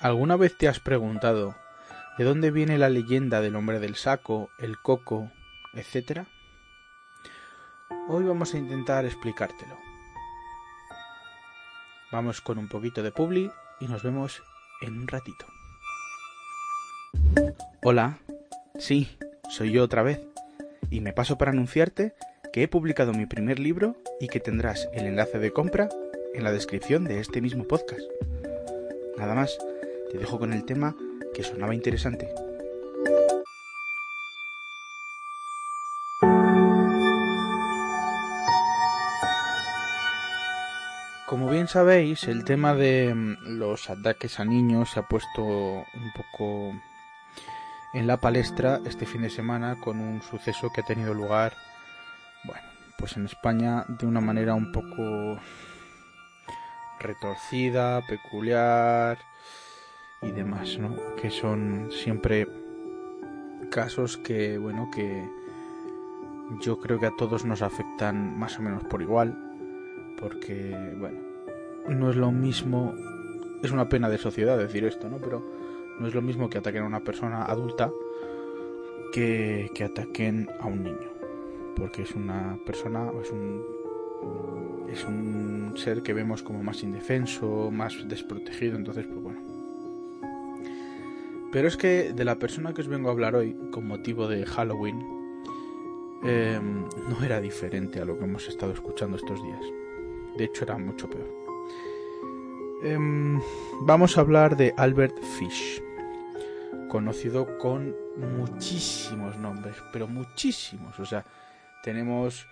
¿Alguna vez te has preguntado de dónde viene la leyenda del hombre del saco, el coco, etcétera? Hoy vamos a intentar explicártelo. Vamos con un poquito de publi y nos vemos en un ratito. Hola, sí, soy yo otra vez. Y me paso para anunciarte que he publicado mi primer libro y que tendrás el enlace de compra en la descripción de este mismo podcast. Nada más, te dejo con el tema que sonaba interesante. Como bien sabéis, el tema de mm, los ataques a niños se ha puesto un poco en la palestra este fin de semana con un suceso que ha tenido lugar, bueno, pues en España de una manera un poco retorcida, peculiar y demás, ¿no? Que son siempre casos que, bueno, que yo creo que a todos nos afectan más o menos por igual, porque, bueno, no es lo mismo, es una pena de sociedad decir esto, ¿no? Pero no es lo mismo que ataquen a una persona adulta que, que ataquen a un niño, porque es una persona, es un es un ser que vemos como más indefenso, más desprotegido, entonces pues bueno. Pero es que de la persona que os vengo a hablar hoy, con motivo de Halloween, em, no era diferente a lo que hemos estado escuchando estos días. De hecho era mucho peor. Em, vamos a hablar de Albert Fish, conocido con muchísimos nombres, pero muchísimos. O sea, tenemos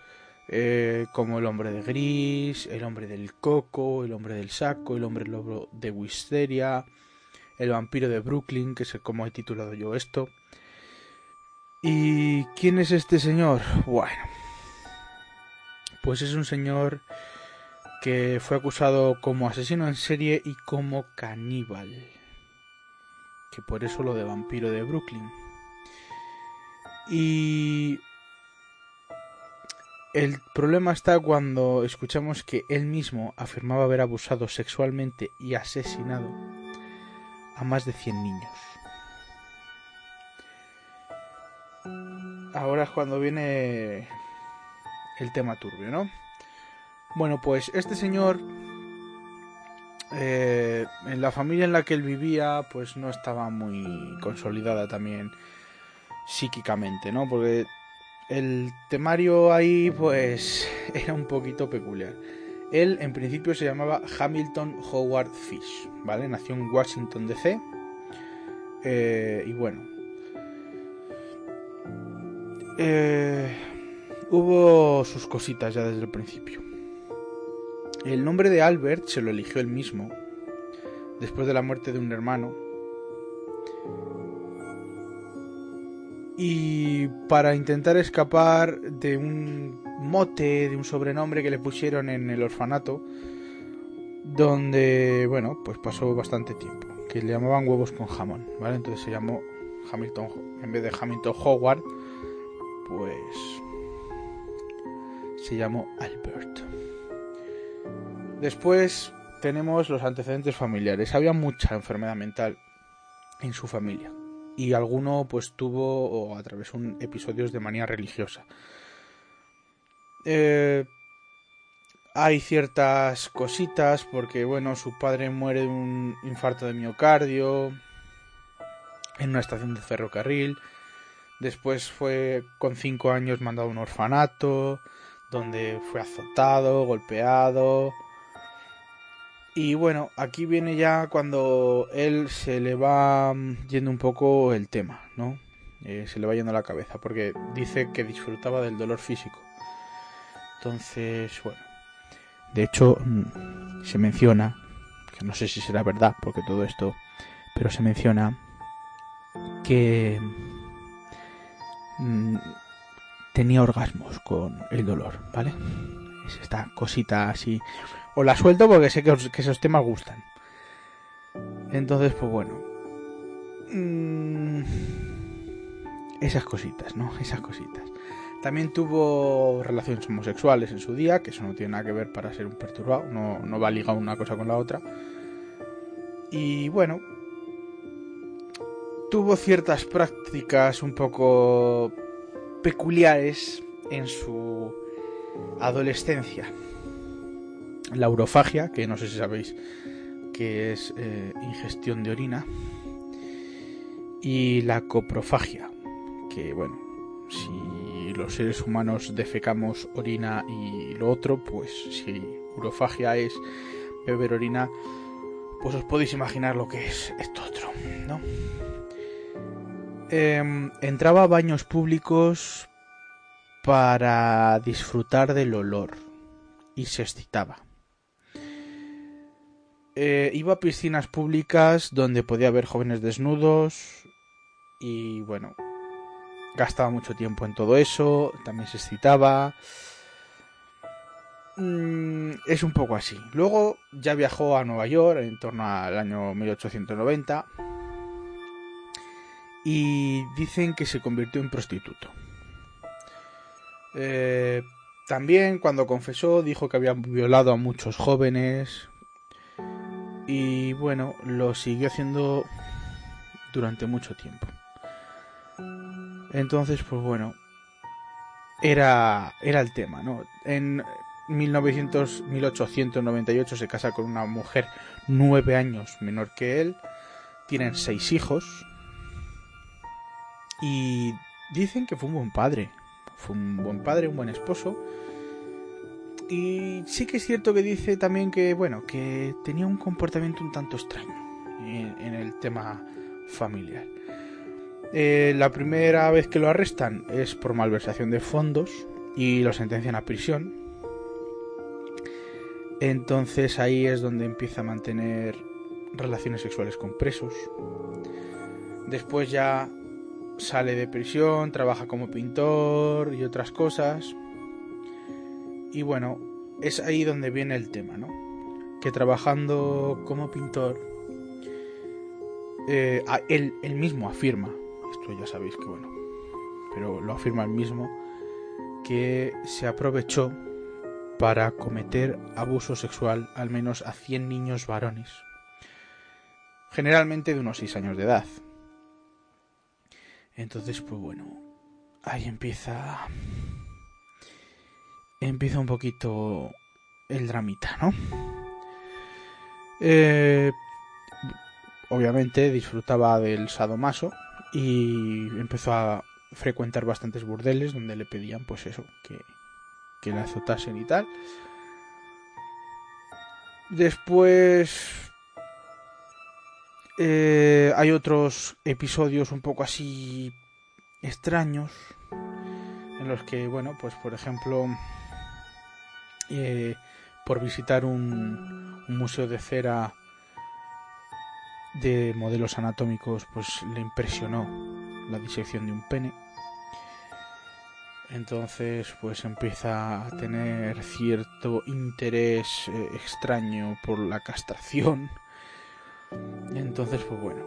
eh, como el hombre de gris, el hombre del coco, el hombre del saco, el hombre lobo de Wisteria, el vampiro de Brooklyn, que es como he titulado yo esto. ¿Y quién es este señor? Bueno, pues es un señor que fue acusado como asesino en serie y como caníbal. Que por eso lo de vampiro de Brooklyn. Y el problema está cuando escuchamos que él mismo afirmaba haber abusado sexualmente y asesinado a más de 100 niños. Ahora es cuando viene el tema turbio, ¿no? Bueno, pues este señor, eh, en la familia en la que él vivía, pues no estaba muy consolidada también psíquicamente, ¿no? Porque el temario ahí pues era un poquito peculiar. Él en principio se llamaba Hamilton Howard Fish, ¿vale? Nació en Washington DC. Eh, y bueno. Eh, hubo sus cositas ya desde el principio. El nombre de Albert se lo eligió él mismo, después de la muerte de un hermano, y para intentar escapar de un mote, de un sobrenombre que le pusieron en el orfanato, donde, bueno, pues pasó bastante tiempo, que le llamaban huevos con jamón, ¿vale? Entonces se llamó Hamilton, en vez de Hamilton Howard, pues se llamó Albert. Después tenemos los antecedentes familiares. Había mucha enfermedad mental en su familia y alguno pues tuvo o atravesó un, episodios de manía religiosa. Eh, hay ciertas cositas porque bueno, su padre muere de un infarto de miocardio en una estación de ferrocarril. Después fue con cinco años mandado a un orfanato donde fue azotado, golpeado, y bueno, aquí viene ya cuando él se le va mm, yendo un poco el tema, ¿no? Eh, se le va yendo la cabeza, porque dice que disfrutaba del dolor físico. Entonces, bueno. De hecho, mm, se menciona, que no sé si será verdad, porque todo esto, pero se menciona que mm, tenía orgasmos con el dolor, ¿vale? Es esta cosita así o la suelto porque sé que, esos temas gustan. Entonces, pues bueno. Mm, esas cositas, ¿no? Esas cositas. También tuvo relaciones homosexuales en su día, que eso no tiene nada que ver para ser un perturbado, no, va ligado una cosa con la otra. Y bueno, tuvo ciertas prácticas un poco peculiares en su adolescencia. La urofagia, que no sé si sabéis que es eh, ingestión de orina, y la coprofagia, que bueno, si los seres humanos defecamos orina y lo otro, pues si urofagia es beber orina, pues os podéis imaginar lo que es esto otro, ¿no? Em, entraba a baños públicos para disfrutar del olor y se excitaba. Eh, iba a piscinas públicas donde podía haber jóvenes desnudos y bueno, gastaba mucho tiempo en todo eso, también se excitaba. Mm, es un poco así. Luego ya viajó a Nueva York en torno al año 1890 y dicen que se convirtió en prostituto. Eh, también cuando confesó dijo que había violado a muchos jóvenes y bueno, lo siguió haciendo durante mucho tiempo. Entonces, pues bueno, era, era el tema, ¿no? En 1900, 1898 se casa con una mujer nueve años menor que él, tienen seis hijos y dicen que fue un buen padre, fue un buen padre, un buen esposo. Y sí que es cierto que dice también que, bueno, que tenía un comportamiento un tanto extraño en el tema familiar. Eh, la primera vez que lo arrestan es por malversación de fondos y lo sentencian a prisión. Entonces ahí es donde empieza a mantener relaciones sexuales con presos. Después ya sale de prisión, trabaja como pintor y otras cosas. Y bueno, es ahí donde viene el tema, ¿no? Que trabajando como pintor, eh, él, él mismo afirma esto ya sabéis que bueno, pero lo afirma el mismo, que se aprovechó para cometer abuso sexual al menos a 100 niños varones, generalmente de unos 6 años de edad. Entonces, pues bueno, ahí empieza empieza un poquito el dramita, ¿no? Eh, obviamente disfrutaba del sadomaso y empezó a frecuentar bastantes burdeles donde le pedían pues eso, que, que le azotasen y tal. Después eh, hay otros episodios un poco así extraños en los que, bueno, pues por ejemplo, eh, por visitar un museo de cera de modelos anatómicos pues le impresionó la disección de un pene. Entonces pues empieza a tener cierto interés eh, extraño por la castración. Entonces pues bueno.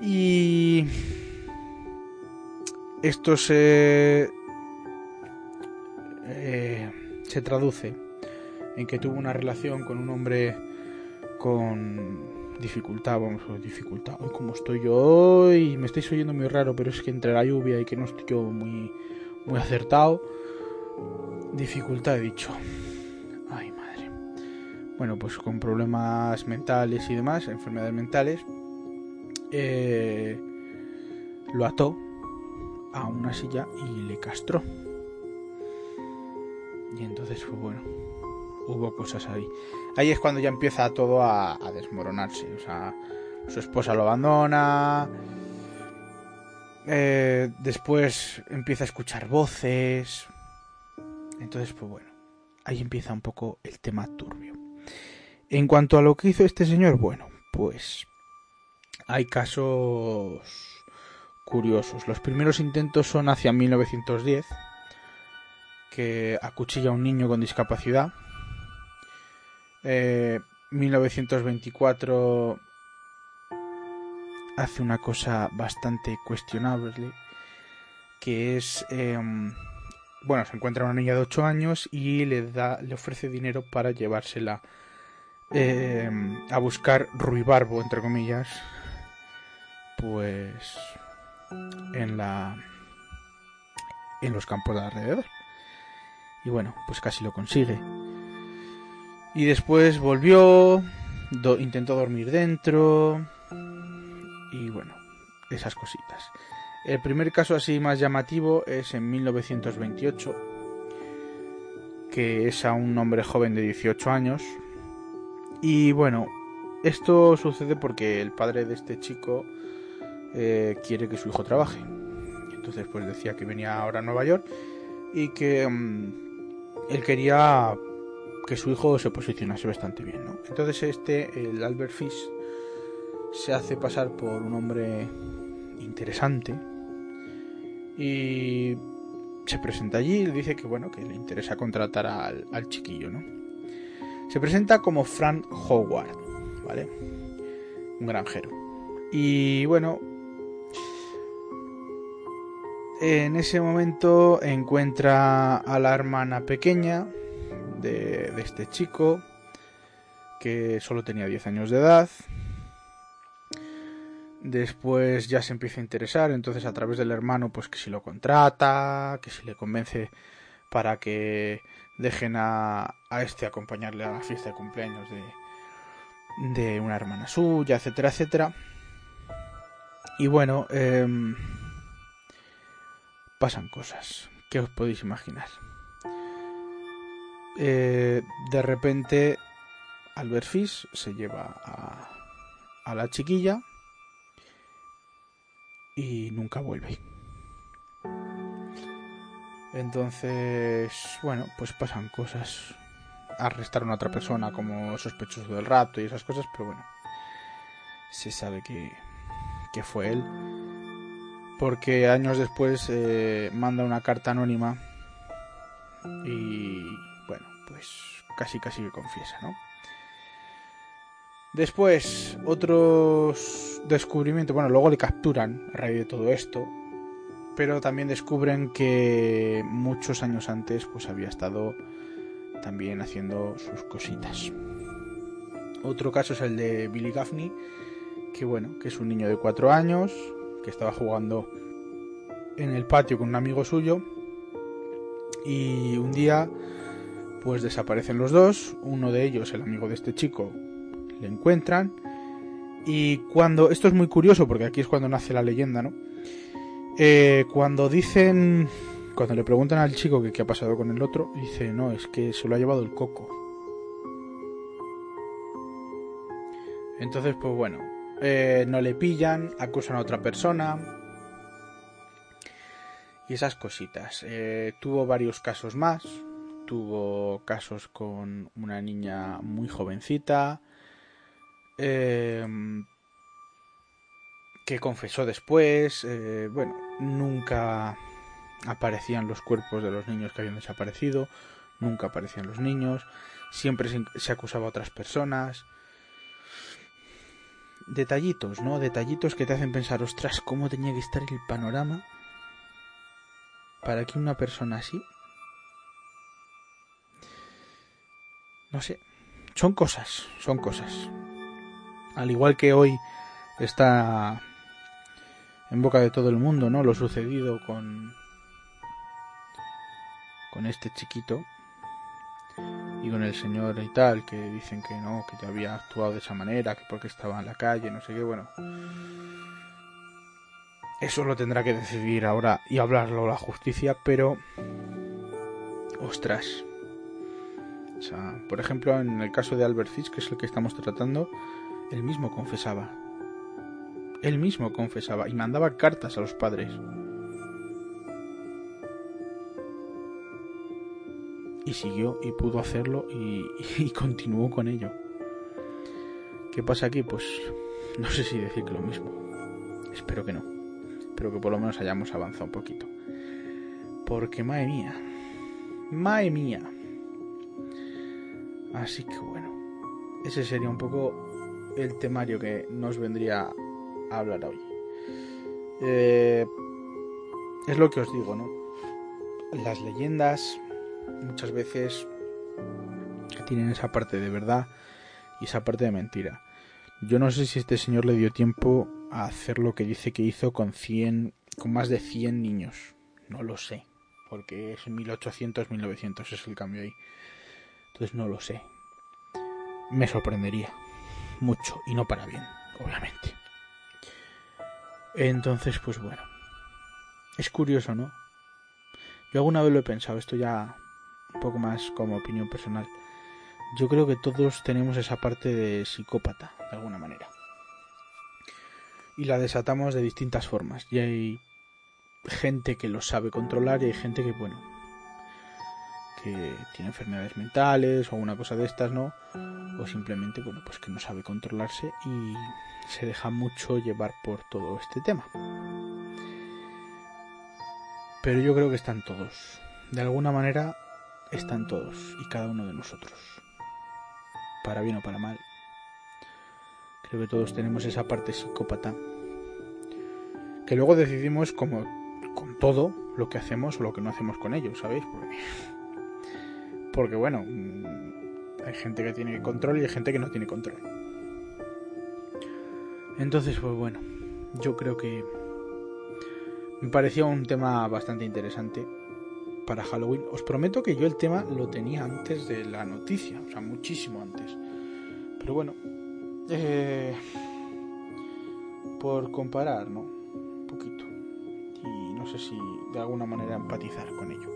Y esto se eh, se traduce en que tuvo una relación con un hombre con dificultad, vamos, dificultad. Hoy como estoy yo hoy, me estáis oyendo muy raro, pero es que entre la lluvia y que no estoy yo muy, muy acertado, dificultad he dicho. Ay, madre. Bueno, pues con problemas mentales y demás, enfermedades mentales, eh, lo ató a una silla y le castró. Y entonces fue bueno hubo cosas ahí. Ahí es cuando ya empieza todo a, desmoronarse. O sea, su esposa lo abandona. Eh, después empieza a escuchar voces. Entonces, pues bueno, ahí empieza un poco el tema turbio. En cuanto a lo que hizo este señor, bueno, pues hay casos curiosos. Los primeros intentos son hacia 1910, que acuchilla a un niño con discapacidad 1924 eh, hace una cosa bastante cuestionable, que es, em, bueno, se encuentra una niña de 8 años y le, da, le ofrece dinero para llevársela em, a buscar ruibarbo, entre comillas, pues en la en los campos de alrededor. Y bueno, pues casi lo consigue. Y después volvió, intentó dormir dentro y bueno, esas cositas. El primer caso así más llamativo es en 1928, que es a un hombre joven de 18 años. Y bueno, esto sucede porque el padre de este chico eh, quiere que su hijo trabaje. Entonces pues decía que venía ahora a Nueva York y que mm, él quería que su hijo se posicionase bastante bien. ¿no? Entonces este, el Albert Fish, se hace pasar por un hombre interesante y se presenta allí y dice que bueno que le interesa contratar al, al chiquillo, ¿no? Se presenta como Frank Howard, ¿vale? Un granjero. Y bueno, en ese momento encuentra a la hermana pequeña de, este chico, que solo tenía 10 años de edad. Después ya se empieza a interesar, entonces a través del hermano, pues que si lo contrata, que si le convence para que dejen a, a este acompañarle a la fiesta de cumpleaños de, de una hermana suya, etcétera, etcétera. Y bueno, eh, pasan cosas. ¿Qué os podéis imaginar? Eh, de repente, Albert Fish se lleva a, la chiquilla y nunca vuelve. Entonces, bueno, pues pasan cosas. Arrestaron a otra persona como sospechoso del rapto y esas cosas, pero bueno, se sabe que, fue él porque años después eh, manda una carta anónima y pues casi casi que confiesa, ¿no? Después, otros descubrimientos, bueno, luego le capturan a raíz de todo esto, pero también descubren que muchos años antes pues había estado también haciendo sus cositas. Otro caso es el de Billy Gaffney, que bueno, que es un niño de cuatro años, que estaba jugando en el patio con un amigo suyo y un día pues desaparecen los dos, uno de ellos, el amigo de este chico, le encuentran y cuando, esto es muy curioso porque aquí es cuando nace la leyenda, ¿no? Eh, cuando dicen, cuando le preguntan al chico qué ha pasado con el otro, dice, no, es que se lo ha llevado el coco. Entonces, pues bueno, eh, no le pillan, acusan a otra persona y esas cositas. Eh, tuvo varios casos más, tuvo casos con una niña muy jovencita em, que confesó después. Eh, bueno, nunca aparecían los cuerpos de los niños que habían desaparecido, nunca aparecían los niños, siempre se acusaba a otras personas detallitos, ¿no? Detallitos que te hacen pensar, ostras, ¿cómo tenía que estar el panorama para que una persona así... No sé, son cosas, son cosas. Al igual que hoy está en boca de todo el mundo, ¿no? Lo sucedido con con este chiquito y con el señor y tal, que dicen que no, que ya había actuado de esa manera, que porque estaba en la calle, no sé qué, bueno. Eso lo tendrá que decidir ahora y hablarlo la justicia, pero... Ostras. O sea, por ejemplo, en el caso de Albert Fish, que es el que estamos tratando, él mismo confesaba. Él mismo confesaba y mandaba cartas a los padres. y siguió y pudo hacerlo y, continuó con ello. ¿Qué pasa aquí? Pues no sé si decir que lo mismo. Espero que no. Espero que por lo menos hayamos avanzado un poquito. Porque, madre mía. Madre mía. Así que bueno. Ese sería un poco el temario que nos vendría a hablar hoy. Eh, es lo que os digo, ¿no? Las leyendas muchas veces tienen esa parte de verdad y esa parte de mentira. Yo no sé si este señor le dio tiempo a hacer lo que dice que hizo con 100, con más de 100 niños. No lo sé, porque es 1800, 1900 es el cambio ahí. Entonces no lo sé. Me sorprendería mucho y no para bien, obviamente. Entonces, pues bueno. Es curioso, ¿no? Yo alguna vez lo he pensado, esto ya un poco más como opinión personal. Yo creo que todos tenemos esa parte de psicópata, de alguna manera. Y la desatamos de distintas formas. Y hay gente que lo sabe controlar y hay gente que, bueno, que tiene enfermedades mentales o alguna cosa de estas, ¿no? O simplemente, bueno, pues que no sabe controlarse y se deja mucho llevar por todo este tema. Pero yo creo que están todos. De alguna manera están todos y cada uno de nosotros. Para bien o para mal. Creo que todos tenemos esa parte psicópata. Que luego decidimos como con todo lo que hacemos o lo que no hacemos con ellos, ¿sabéis? Porque, porque bueno, mm, hay gente que tiene control y hay gente que no tiene control. Entonces, pues bueno, yo creo que me parecía un tema bastante interesante para Halloween. Os prometo que yo el tema lo tenía antes de la noticia, o sea, muchísimo antes. Pero bueno, eh, por comparar, ¿no? Un poquito. Y no sé si de alguna manera empatizar con ello.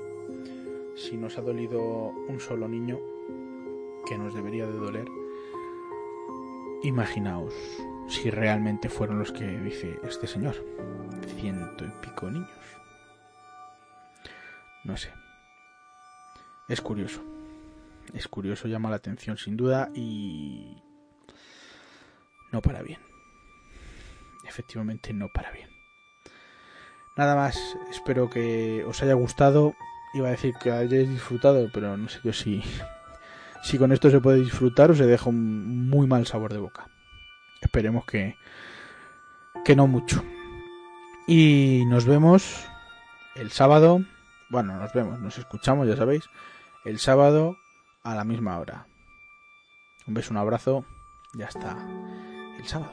Si nos ha dolido un solo niño, que nos debería de doler, imaginaos si realmente fueron los que dice este señor. Ciento y pico niños. No sé. Es curioso. Es curioso, llama la atención sin duda y... No para bien. Efectivamente no para bien. Nada más, espero que os haya gustado. Iba a decir que hayáis disfrutado, pero no sé yo si, si con esto se puede disfrutar o se deja un muy mal sabor de boca. Esperemos que, que no mucho. Y nos vemos el sábado. Bueno, nos vemos, nos escuchamos, ya sabéis. El sábado a la misma hora. Un beso, un abrazo. Ya está el sábado.